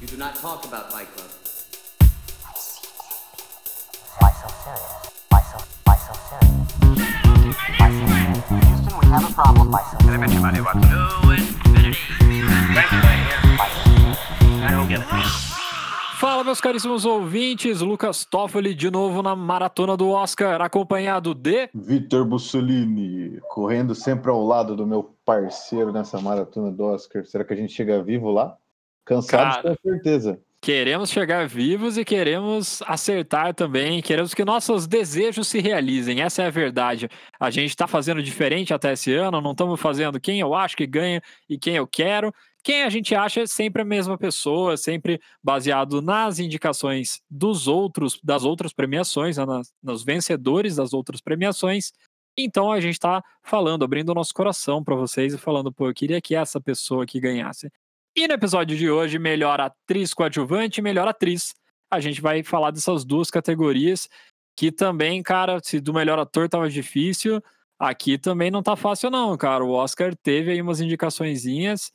You do not talk about Fight Club. Why so serious? Why so, why so serious? Why so serious? Houston, we have a problem. Why so serious? Fala, meus caríssimos ouvintes, Lucas Toffoli de novo na maratona do Oscar, acompanhado de Vitor Bussolini, correndo sempre ao lado do meu parceiro nessa maratona do Oscar. Será que a gente chega vivo lá? Cansados Cara. com certeza. Queremos chegar vivos e queremos acertar também. Queremos que nossos desejos se realizem. Essa é a verdade. A gente está fazendo diferente até esse ano. Não estamos fazendo quem eu acho que ganha e quem eu quero. Quem a gente acha é sempre a mesma pessoa, sempre baseado nas indicações dos outros, das outras premiações, né, nas, nos vencedores das outras premiações. Então a gente está falando, abrindo o nosso coração para vocês e falando, pô, eu queria que essa pessoa aqui ganhasse. E no episódio de hoje, melhor atriz coadjuvante e melhor atriz. A gente vai falar dessas duas categorias, que também, cara, se do melhor ator tava difícil, aqui também não tá fácil não, cara. O Oscar teve aí umas indicaçõezinhas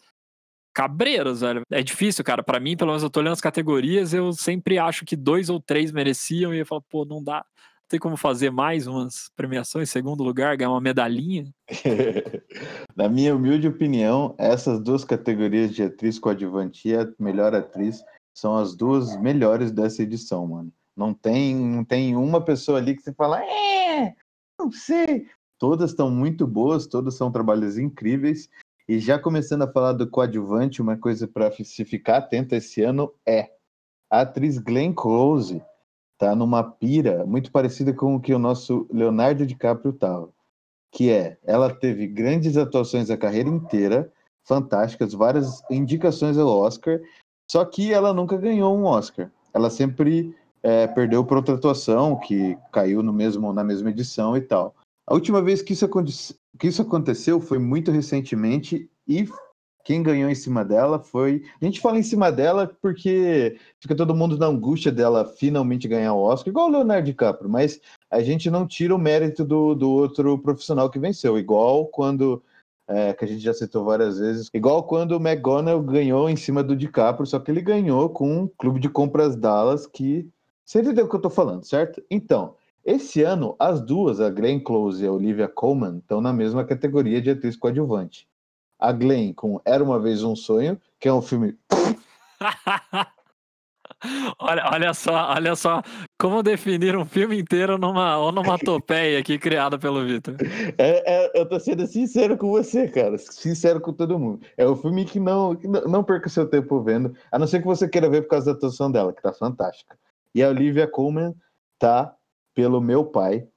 cabreiras, velho. É difícil, cara. Pra mim, pelo menos eu tô olhando as categorias, eu sempre acho que dois ou três mereciam e eu falo, pô, não dá. Como fazer mais umas premiações, segundo lugar, ganhar uma medalhinha. Na minha humilde opinião, essas duas categorias de atriz coadjuvante e a melhor atriz são as duas melhores dessa edição, mano. Não tem, não tem uma pessoa ali que você fala, é, não sei. Todas estão muito boas, todas são trabalhos incríveis. E já começando a falar do coadjuvante, uma coisa para se ficar atento esse ano é a atriz Glenn Close tá numa pira muito parecida com o que o nosso Leonardo DiCaprio tava que é, ela teve grandes atuações a carreira inteira, fantásticas, várias indicações ao Oscar, só que ela nunca ganhou um Oscar. Ela sempre é, perdeu por outra atuação, que caiu no mesmo, na mesma edição e tal. A última vez que isso, que isso aconteceu foi muito recentemente e quem ganhou em cima dela foi. A gente fala em cima dela porque fica todo mundo na angústia dela finalmente ganhar o Oscar, igual o Leonardo DiCaprio, mas a gente não tira o mérito do, do outro profissional que venceu, igual quando. é, que a gente já citou várias vezes, igual quando o McGonagall ganhou em cima do DiCaprio, só que ele ganhou com um clube de compras Dallas que. Você entendeu o que eu tô falando, certo? Então, esse ano, as duas, a Glenn Close e a Olivia Colman, estão na mesma categoria de atriz coadjuvante. A Glenn com Era Uma Vez Um Sonho, que é um filme olha, olha só, olha só como definir um filme inteiro numa onomatopeia aqui criada pelo Vitor. É, é, eu tô sendo sincero com você, cara. Sincero com todo mundo. É um filme que não, que não, não perca seu tempo vendo, a não ser que você queira ver por causa da atuação dela, que tá fantástica. E a Olivia Colman tá pelo meu pai,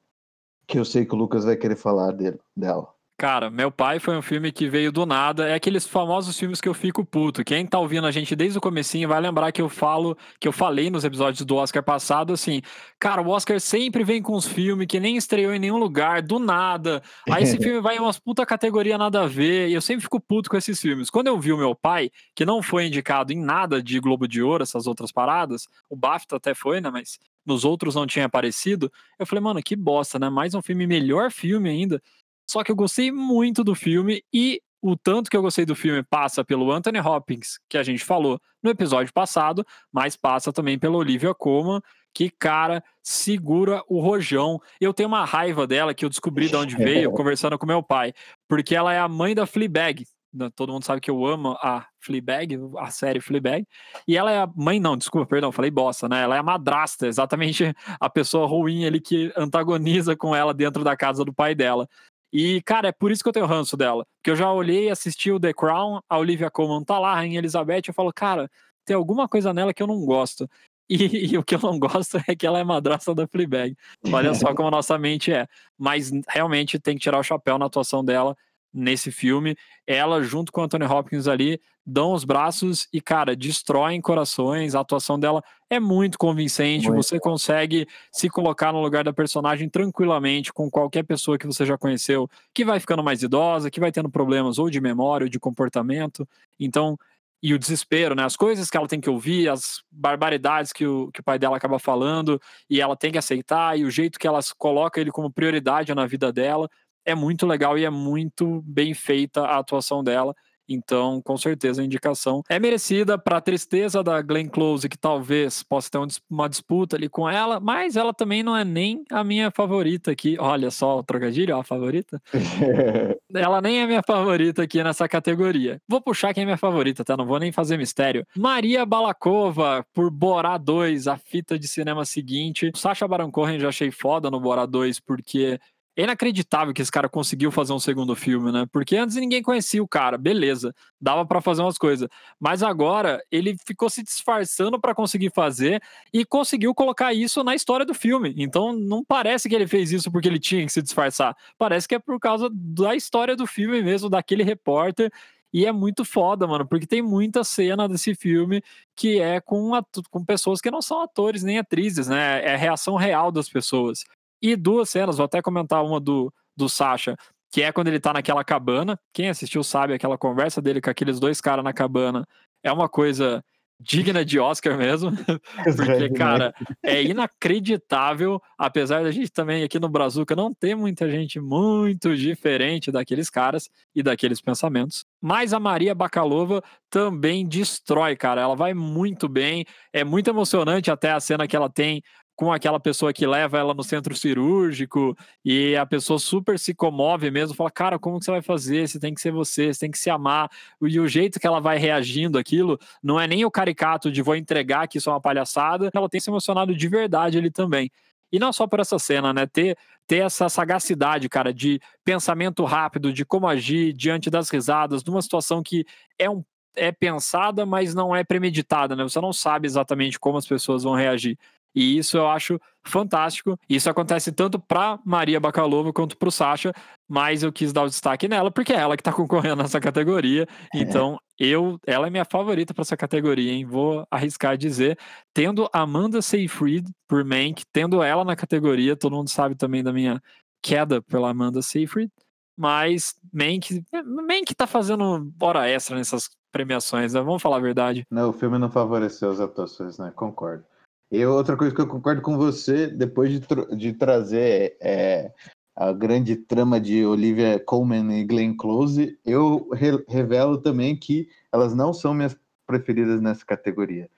que eu sei que o Lucas vai querer falar dele, dela. Cara, Meu Pai foi um filme que veio do nada. É aqueles famosos filmes que eu fico puto. Quem tá ouvindo a gente desde o comecinho vai lembrar que eu falo, que eu falei nos episódios do Oscar passado, assim, cara, o Oscar sempre vem com uns filmes que nem estreou em nenhum lugar, do nada. Aí esse filme vai em umas puta categoria nada a ver, e eu sempre fico puto com esses filmes. Quando eu vi o Meu Pai, que não foi indicado em nada de Globo de Ouro, essas outras paradas, o BAFTA até foi, né, mas nos outros não tinha aparecido, eu falei, mano, que bosta, né? Mais um filme, melhor filme ainda. Só que eu gostei muito do filme e o tanto que eu gostei do filme passa pelo Anthony Hopkins, que a gente falou no episódio passado, mas passa também pela Olivia Colman, que, cara, segura o rojão. Eu tenho uma raiva dela que eu descobri de onde veio conversando com meu pai, porque ela é a mãe da Fleabag. Todo mundo sabe que eu amo a Fleabag, a série Fleabag. E ela é a mãe, não, desculpa, perdão, falei bosta, né? Ela é a madrasta, exatamente a pessoa ruim ali que antagoniza com ela dentro da casa do pai dela. E, cara, é por isso que eu tenho ranço dela. Porque eu já olhei, assisti o The Crown, a Olivia Colman tá lá, a Rainha Elizabeth, eu falo, cara, tem alguma coisa nela que eu não gosto. E, e o que eu não gosto é que ela é madrasta da Fleabag. Olha só como a nossa mente é. Mas realmente tem que tirar o chapéu na atuação dela nesse filme. Ela, junto com o Anthony Hopkins ali, dão os braços e, cara, destroem corações. A atuação dela é muito convincente. Muito. Você consegue se colocar no lugar da personagem tranquilamente com qualquer pessoa que você já conheceu, que vai ficando mais idosa, que vai tendo problemas ou de memória ou de comportamento. Então, e o desespero, né? As coisas que ela tem que ouvir, as barbaridades que o, que o pai dela acaba falando, e ela tem que aceitar, e o jeito que ela coloca ele como prioridade na vida dela, é muito legal e é muito bem feita a atuação dela. Então, com certeza, a indicação é merecida para a tristeza da Glenn Close, que talvez possa ter uma disputa ali com ela, mas ela também não é nem a minha favorita aqui. Olha só o trocadilho, ó, a favorita. ela nem é minha favorita aqui nessa categoria. Vou puxar quem é minha favorita, tá? Não vou nem fazer mistério. Maria Balakova, por Borá 2, a fita de cinema seguinte. Sacha Baron Cohen já achei foda no Borá 2, porque é inacreditável que esse cara conseguiu fazer um segundo filme, né? Porque antes ninguém conhecia o cara, beleza, dava para fazer umas coisas. Mas agora ele ficou se disfarçando para conseguir fazer e conseguiu colocar isso na história do filme. Então não parece que ele fez isso porque ele tinha que se disfarçar. Parece que é por causa da história do filme mesmo, daquele repórter. E é muito foda, mano, porque tem muita cena desse filme que é com, com pessoas que não são atores nem atrizes, né? É a reação real das pessoas. E duas cenas, vou até comentar uma do, do Sasha, que é quando ele tá naquela cabana. Quem assistiu sabe aquela conversa dele com aqueles dois caras na cabana. É uma coisa digna de Oscar mesmo, porque, cara, é inacreditável, apesar da gente também aqui no Brazuca não ter muita gente muito diferente daqueles caras e daqueles pensamentos, mas a Maria Bakalova também destrói, cara, ela vai muito bem, é muito emocionante até a cena que ela tem com aquela pessoa que leva ela no centro cirúrgico e a pessoa super se comove mesmo, fala, cara, como que você vai fazer? Você tem que ser você, você tem que se amar. E o jeito que ela vai reagindo aquilo não é nem o caricato de vou entregar que isso é uma palhaçada, ela tem se emocionado de verdade ali também. E não só por essa cena, né? Ter, ter essa sagacidade, cara, de pensamento rápido, de como agir diante das risadas, numa situação que é um é pensada, mas não é premeditada, né? Você não sabe exatamente como as pessoas vão reagir. E isso eu acho fantástico. Isso acontece tanto para Maria Bakalova quanto para o Sasha, mas eu quis dar o destaque nela porque é ela que está concorrendo nessa categoria. É. Então, eu, ela é minha favorita para essa categoria, hein? Vou arriscar dizer, tendo Amanda Seyfried por Mank, tendo ela na categoria, todo mundo sabe também da minha queda pela Amanda Seyfried, mas Mank, Mank tá fazendo hora extra nessas premiações, né? vamos falar a verdade. Não, o filme não favoreceu as atuações, né? Concordo. E outra coisa que eu concordo com você, depois de, de trazer é, a grande trama de Olivia Colman e Glenn Close, eu re revelo também que elas não são minhas preferidas nessa categoria.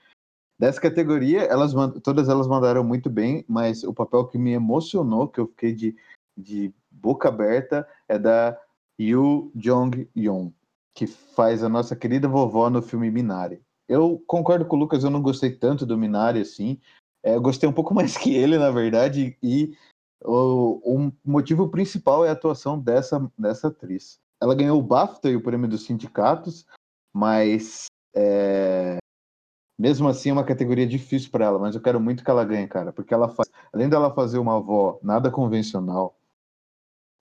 Dessa categoria, elas todas elas mandaram muito bem, mas o papel que me emocionou, que eu fiquei de, de boca aberta, é da Yoo Jong-yeon, que faz a nossa querida vovó no filme Minari. Eu concordo com o Lucas, eu não gostei tanto do Minari assim. É, eu gostei um pouco mais que ele, na verdade, e o, o, motivo principal é a atuação dessa, dessa atriz. Ela ganhou o BAFTA e o prêmio dos sindicatos, mas é, mesmo assim é uma categoria difícil para ela, mas eu quero muito que ela ganhe, cara, porque ela faz, além dela fazer uma avó nada convencional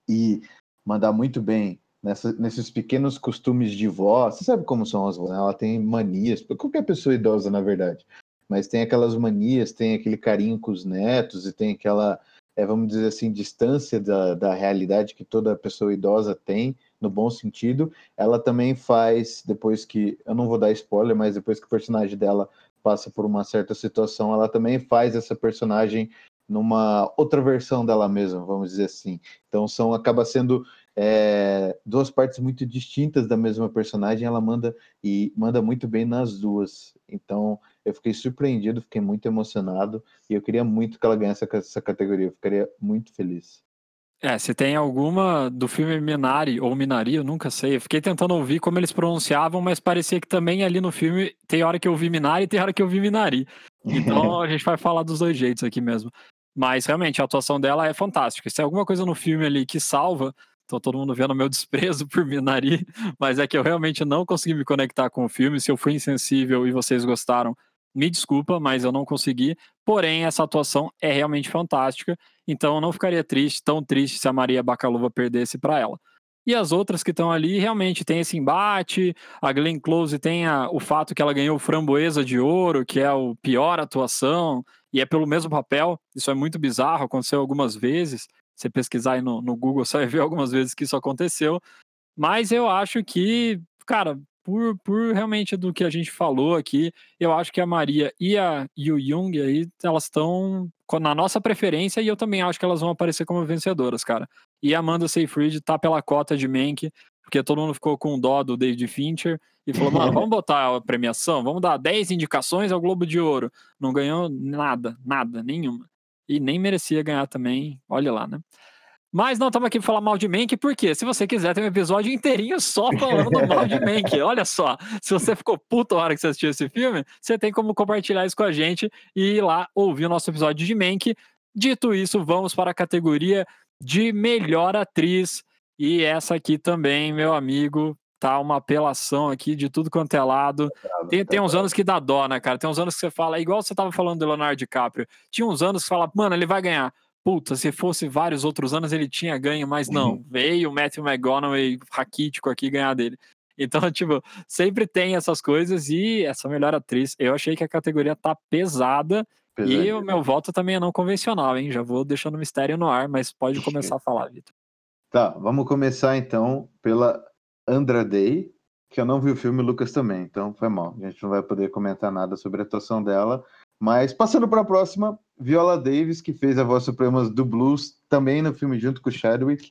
e mandar muito bem nessa, nesses pequenos costumes de vó. Você sabe como são as vós, né? Ela tem manias, qualquer pessoa idosa, na verdade. Mas tem aquelas manias, tem aquele carinho com os netos e tem aquela, é, vamos dizer assim, distância da, da realidade que toda pessoa idosa tem, no bom sentido. Ela também faz, depois que, eu não vou dar spoiler, mas depois que o personagem dela passa por uma certa situação, ela também faz essa personagem numa outra versão dela mesma, vamos dizer assim. Então são acaba sendo é, duas partes muito distintas da mesma personagem, ela manda e manda muito bem nas duas. Então eu fiquei surpreendido, fiquei muito emocionado e eu queria muito que ela ganhasse essa categoria, eu ficaria muito feliz. É, se tem alguma do filme Minari ou Minari, eu nunca sei. Eu fiquei tentando ouvir como eles pronunciavam, mas parecia que também ali no filme tem hora que eu vi Minari e tem hora que eu vi Minari. Então a gente vai falar dos dois jeitos aqui mesmo. Mas realmente a atuação dela é fantástica. Se é alguma coisa no filme ali que salva, Tô todo mundo vendo meu desprezo por Minari, mas é que eu realmente não consegui me conectar com o filme. Se eu fui insensível e vocês gostaram, me desculpa, mas eu não consegui. Porém, essa atuação é realmente fantástica, então eu não ficaria triste, tão triste se a Maria Bacaluva perdesse para ela. E as outras que estão ali realmente tem esse embate. A Glenn Close tem a, o fato que ela ganhou Framboesa de Ouro, que é o pior atuação, e é pelo mesmo papel. Isso é muito bizarro, aconteceu algumas vezes você pesquisar aí no, no Google, você vai ver algumas vezes que isso aconteceu. Mas eu acho que, cara, por, por realmente do que a gente falou aqui, eu acho que a Maria e a Yu Jung aí, elas estão na nossa preferência e eu também acho que elas vão aparecer como vencedoras, cara. E a Amanda Seyfried tá pela cota de Mank, porque todo mundo ficou com dó do David Fincher e falou, mano, vamos botar a premiação, vamos dar 10 indicações ao Globo de Ouro. Não ganhou nada, nada, nenhuma. E nem merecia ganhar também, olha lá, né? Mas não estamos aqui para falar mal de Mank, porque se você quiser, tem um episódio inteirinho só falando mal de Mank. Olha só, se você ficou puto na hora que você assistiu esse filme, você tem como compartilhar isso com a gente e ir lá ouvir o nosso episódio de Mank. Dito isso, vamos para a categoria de melhor atriz. E essa aqui também, meu amigo, tá uma apelação aqui de tudo quanto é lado. Tem, tem uns anos que dá dó, né, cara? Tem uns anos que você fala, igual você tava falando do Leonardo DiCaprio. Tinha uns anos que você fala, mano, ele vai ganhar puta, se fosse vários outros anos ele tinha ganho, mas não, uhum. veio o Matthew McGonaghy raquítico aqui ganhar dele. Então, tipo, sempre tem essas coisas e essa melhor atriz, eu achei que a categoria tá pesada e o meu voto também é não convencional, hein? Já vou deixando o mistério no ar, mas pode começar a falar, Vitor. Tá, vamos começar então pela Andra Day, que eu não vi o filme, Lucas também, então foi mal. A gente não vai poder comentar nada sobre a atuação dela, mas passando para a próxima, Viola Davis, que fez a voz suprema do blues, também no filme junto com o Chadwick.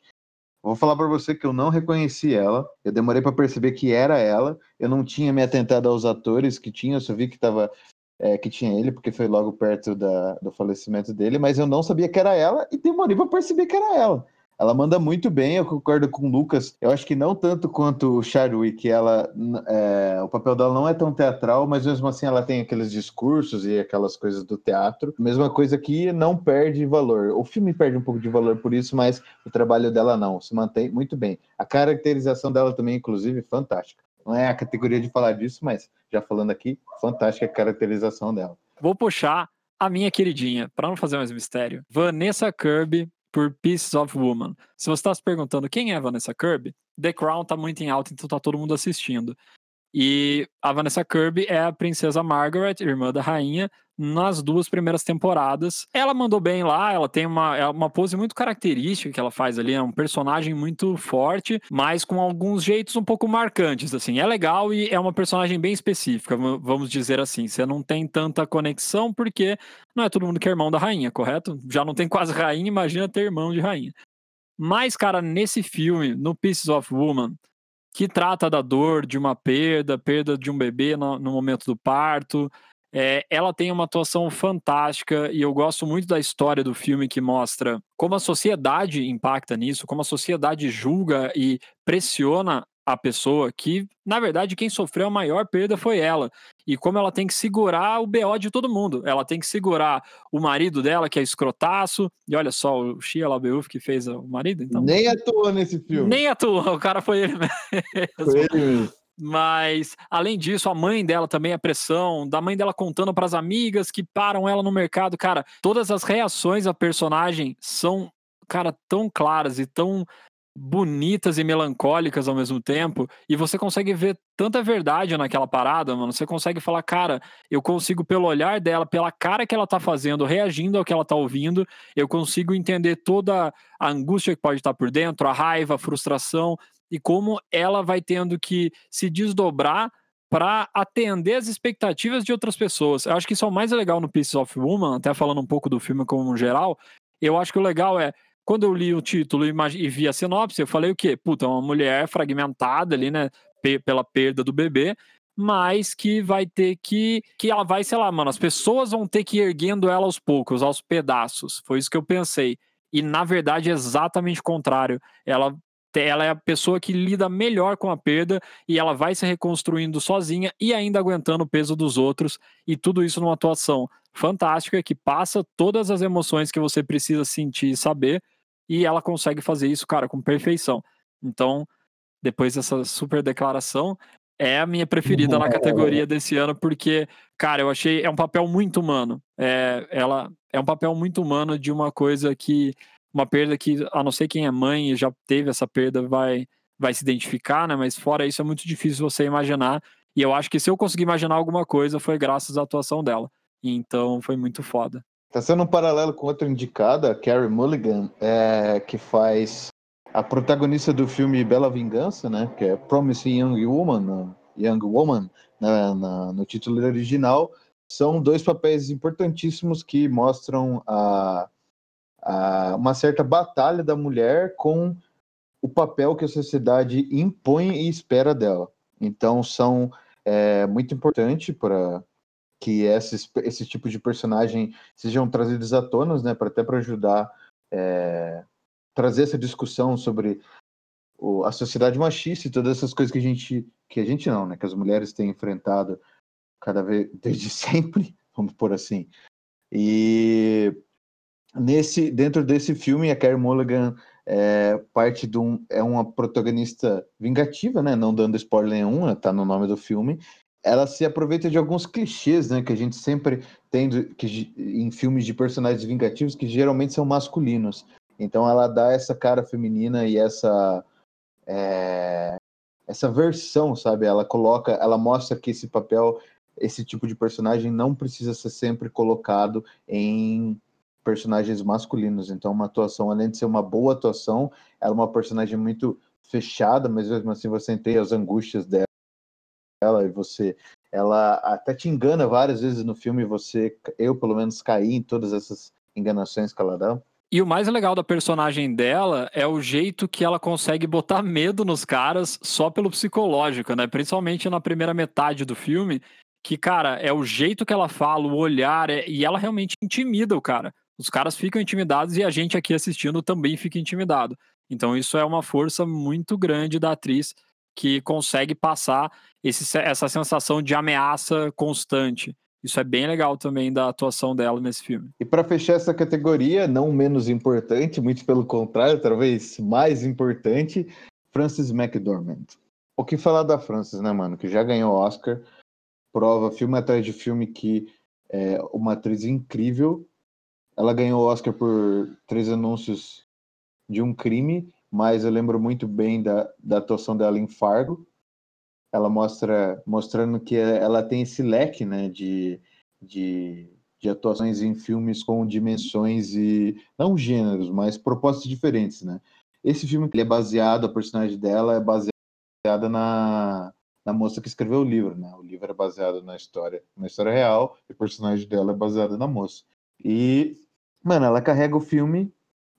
Vou falar para você que eu não reconheci ela. Eu demorei para perceber que era ela. Eu não tinha me atentado aos atores que tinha, eu só vi que tava é, que tinha ele, porque foi logo perto da, do falecimento dele, mas eu não sabia que era ela e demorei para perceber que era ela. Ela manda muito bem, eu concordo com o Lucas. Eu acho que não tanto quanto o Chadwick, ela, é, o papel dela não é tão teatral, mas mesmo assim ela tem aqueles discursos e aquelas coisas do teatro. Mesma coisa que não perde valor. O filme perde um pouco de valor por isso, mas o trabalho dela não, se mantém muito bem. A caracterização dela também, inclusive, fantástica. Não é a categoria de falar disso, mas já falando aqui, fantástica a caracterização dela. Vou puxar a minha queridinha, para não fazer mais mistério. Vanessa Kirby por Pieces of Woman. Se você está se perguntando quem é Vanessa Kirby, The Crown tá muito em alta, então tá todo mundo assistindo. E a Vanessa Kirby é a princesa Margaret, irmã da rainha, nas duas primeiras temporadas. Ela mandou bem lá, ela tem uma, é uma pose muito característica que ela faz ali, é um personagem muito forte, mas com alguns jeitos um pouco marcantes, assim. É legal e é uma personagem bem específica, vamos dizer assim. Você não tem tanta conexão porque não é todo mundo que é irmão da rainha, correto? Já não tem quase rainha, imagina ter irmão de rainha. Mas, cara, nesse filme, no Pieces of Woman, que trata da dor de uma perda, perda de um bebê no, no momento do parto, é, ela tem uma atuação fantástica e eu gosto muito da história do filme que mostra como a sociedade impacta nisso, como a sociedade julga e pressiona a pessoa que, na verdade, quem sofreu a maior perda foi ela. E como ela tem que segurar o BO de todo mundo. Ela tem que segurar o marido dela, que é escrotaço. E olha só, o Shia LaBeouf que fez o marido. Então... Nem atuou nesse filme. Nem atuou, o cara foi ele mesmo. Foi ele mesmo. Mas, além disso, a mãe dela também, a pressão, da mãe dela contando para as amigas que param ela no mercado. Cara, todas as reações a personagem são, cara, tão claras e tão bonitas e melancólicas ao mesmo tempo, e você consegue ver tanta verdade naquela parada, mano. Você consegue falar, cara, eu consigo, pelo olhar dela, pela cara que ela tá fazendo, reagindo ao que ela tá ouvindo, eu consigo entender toda a angústia que pode estar por dentro, a raiva, a frustração, e como ela vai tendo que se desdobrar para atender as expectativas de outras pessoas. Eu acho que isso é o mais legal no Pieces of Woman, até falando um pouco do filme como geral. Eu acho que o legal é quando eu li o título e vi a sinopse, eu falei o quê? Puta, uma mulher fragmentada ali, né? Pela perda do bebê, mas que vai ter que. Que ela vai, sei lá, mano, as pessoas vão ter que ir erguendo ela aos poucos, aos pedaços. Foi isso que eu pensei. E na verdade é exatamente o contrário. Ela ela é a pessoa que lida melhor com a perda e ela vai se reconstruindo sozinha e ainda aguentando o peso dos outros e tudo isso numa atuação fantástica que passa todas as emoções que você precisa sentir e saber e ela consegue fazer isso, cara, com perfeição. Então, depois dessa super declaração, é a minha preferida na categoria desse ano porque, cara, eu achei é um papel muito humano. É, ela é um papel muito humano de uma coisa que uma perda que, a não ser quem é mãe e já teve essa perda, vai, vai se identificar, né? Mas fora isso, é muito difícil você imaginar. E eu acho que se eu conseguir imaginar alguma coisa, foi graças à atuação dela. Então foi muito foda. Tá sendo um paralelo com outra indicada, Carrie Mulligan, é, que faz a protagonista do filme Bela Vingança, né? Que é Promising Young Woman, Young Woman, na, na, no título original. São dois papéis importantíssimos que mostram a a, uma certa batalha da mulher com o papel que a sociedade impõe e espera dela. Então, são é, muito importante para que esses, esse tipo de personagem sejam trazidos à tona, né, para até para ajudar é, trazer essa discussão sobre o, a sociedade machista e todas essas coisas que a gente que a gente não, né, que as mulheres têm enfrentado cada vez desde sempre, vamos por assim. E nesse dentro desse filme a Carey Mulligan é parte de um é uma protagonista vingativa, né? Não dando spoiler nenhum, tá no nome do filme. Ela se aproveita de alguns clichês, né, que a gente sempre tem do, que, em filmes de personagens vingativos que geralmente são masculinos. Então ela dá essa cara feminina e essa é, essa versão, sabe? Ela coloca, ela mostra que esse papel, esse tipo de personagem não precisa ser sempre colocado em personagens masculinos. Então, uma atuação, além de ser uma boa atuação, ela é uma personagem muito fechada, mas mesmo assim você entende as angústias dela e você ela até te engana várias vezes no filme, você eu pelo menos caí em todas essas enganações que ela dá. E o mais legal da personagem dela é o jeito que ela consegue botar medo nos caras só pelo psicológico, né? Principalmente na primeira metade do filme, que, cara, é o jeito que ela fala, o olhar, é... e ela realmente intimida o cara. Os caras ficam intimidados e a gente aqui assistindo também fica intimidado. Então isso é uma força muito grande da atriz que consegue passar esse, essa sensação de ameaça constante. Isso é bem legal também da atuação dela nesse filme. E para fechar essa categoria, não menos importante, muito pelo contrário, talvez mais importante, Frances McDormand. O que falar da Frances, né, mano? Que já ganhou Oscar, prova filme atrás de filme que é uma atriz incrível ela ganhou o Oscar por três anúncios de um crime, mas eu lembro muito bem da, da atuação dela em Fargo. Ela mostra mostrando que ela tem esse leque né, de, de, de atuações em filmes com dimensões e não gêneros, mas propostas diferentes. Né? Esse filme ele é baseado, a personagem dela é baseada na, na moça que escreveu o livro. Né? O livro é baseado na história, na história real, e o personagem dela é baseado na moça. E Mano, ela carrega o filme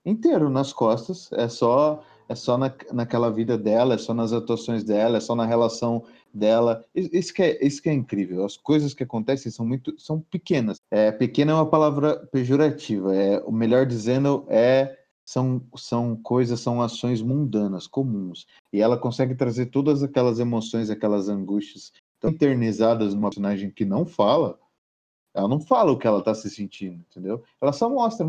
inteiro nas costas. É só é só na, naquela vida dela, é só nas atuações dela, é só na relação dela. Isso que é, isso que é incrível. As coisas que acontecem são muito são pequenas. É, pequena é uma palavra pejorativa. É, o melhor dizendo é são, são coisas, são ações mundanas, comuns. E ela consegue trazer todas aquelas emoções, aquelas angústias tão eternizadas numa personagem que não fala, ela não fala o que ela tá se sentindo, entendeu? Ela só mostra,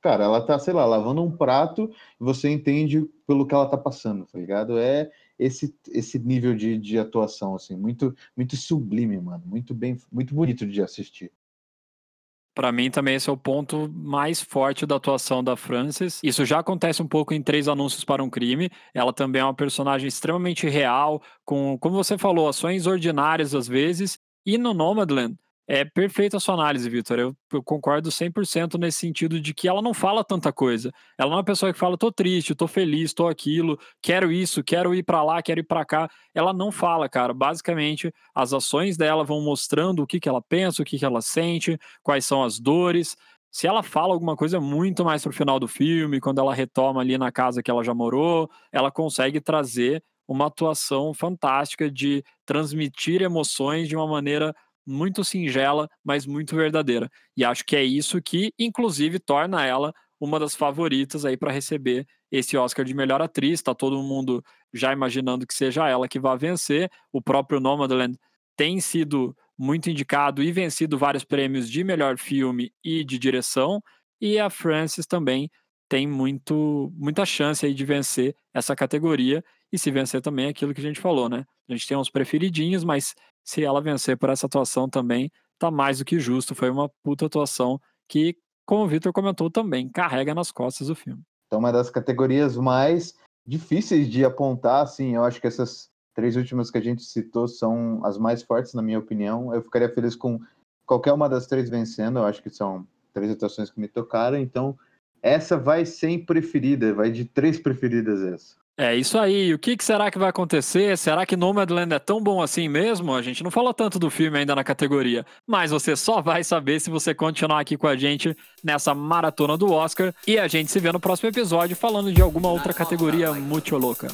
cara, ela tá, sei lá, lavando um prato e você entende pelo que ela tá passando, tá ligado? É esse esse nível de, de atuação assim, muito muito sublime, mano, muito bem, muito bonito de assistir. Para mim também esse é o ponto mais forte da atuação da Frances. Isso já acontece um pouco em Três Anúncios para um Crime. Ela também é uma personagem extremamente real, com, como você falou, ações ordinárias às vezes. E no Nomadland, é perfeita a sua análise, Vitor. Eu, eu, concordo 100% nesse sentido de que ela não fala tanta coisa. Ela não é uma pessoa que fala, tô triste, tô feliz, tô aquilo, quero isso, quero ir para lá, quero ir para cá. Ela não fala, cara. Basicamente, as ações dela vão mostrando o que, que ela pensa, o que, que ela sente, quais são as dores. Se ela fala alguma coisa muito mais pro final do filme, quando ela retoma ali na casa que ela já morou, ela consegue trazer uma atuação fantástica de transmitir emoções de uma maneira muito singela, mas muito verdadeira. E acho que é isso que, inclusive, torna ela uma das favoritas aí para receber esse Oscar de melhor atriz. Tá todo mundo já imaginando que seja ela que vai vencer. O próprio Nomadland tem sido muito indicado e vencido vários prêmios de melhor filme e de direção. E a Frances também tem muito, muita chance aí de vencer essa categoria e se vencer também aquilo que a gente falou, né? A gente tem uns preferidinhos, mas se ela vencer por essa atuação também, tá mais do que justo. Foi uma puta atuação que, como o Victor comentou também, carrega nas costas o filme. Então, uma das categorias mais difíceis de apontar, assim, eu acho que essas três últimas que a gente citou são as mais fortes, na minha opinião. Eu ficaria feliz com qualquer uma das três vencendo, eu acho que são três atuações que me tocaram, então essa vai sem preferida, vai de três preferidas essa. É isso aí. O que, que será que vai acontecer? Será que Nomadland é tão bom assim mesmo? A gente não falou tanto do filme ainda na categoria, mas você só vai saber se você continuar aqui com a gente nessa maratona do Oscar. E a gente se vê no próximo episódio falando de alguma outra categoria muito louca.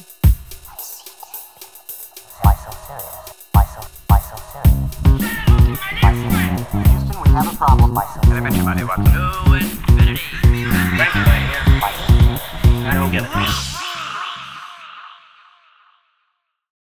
I don't get it.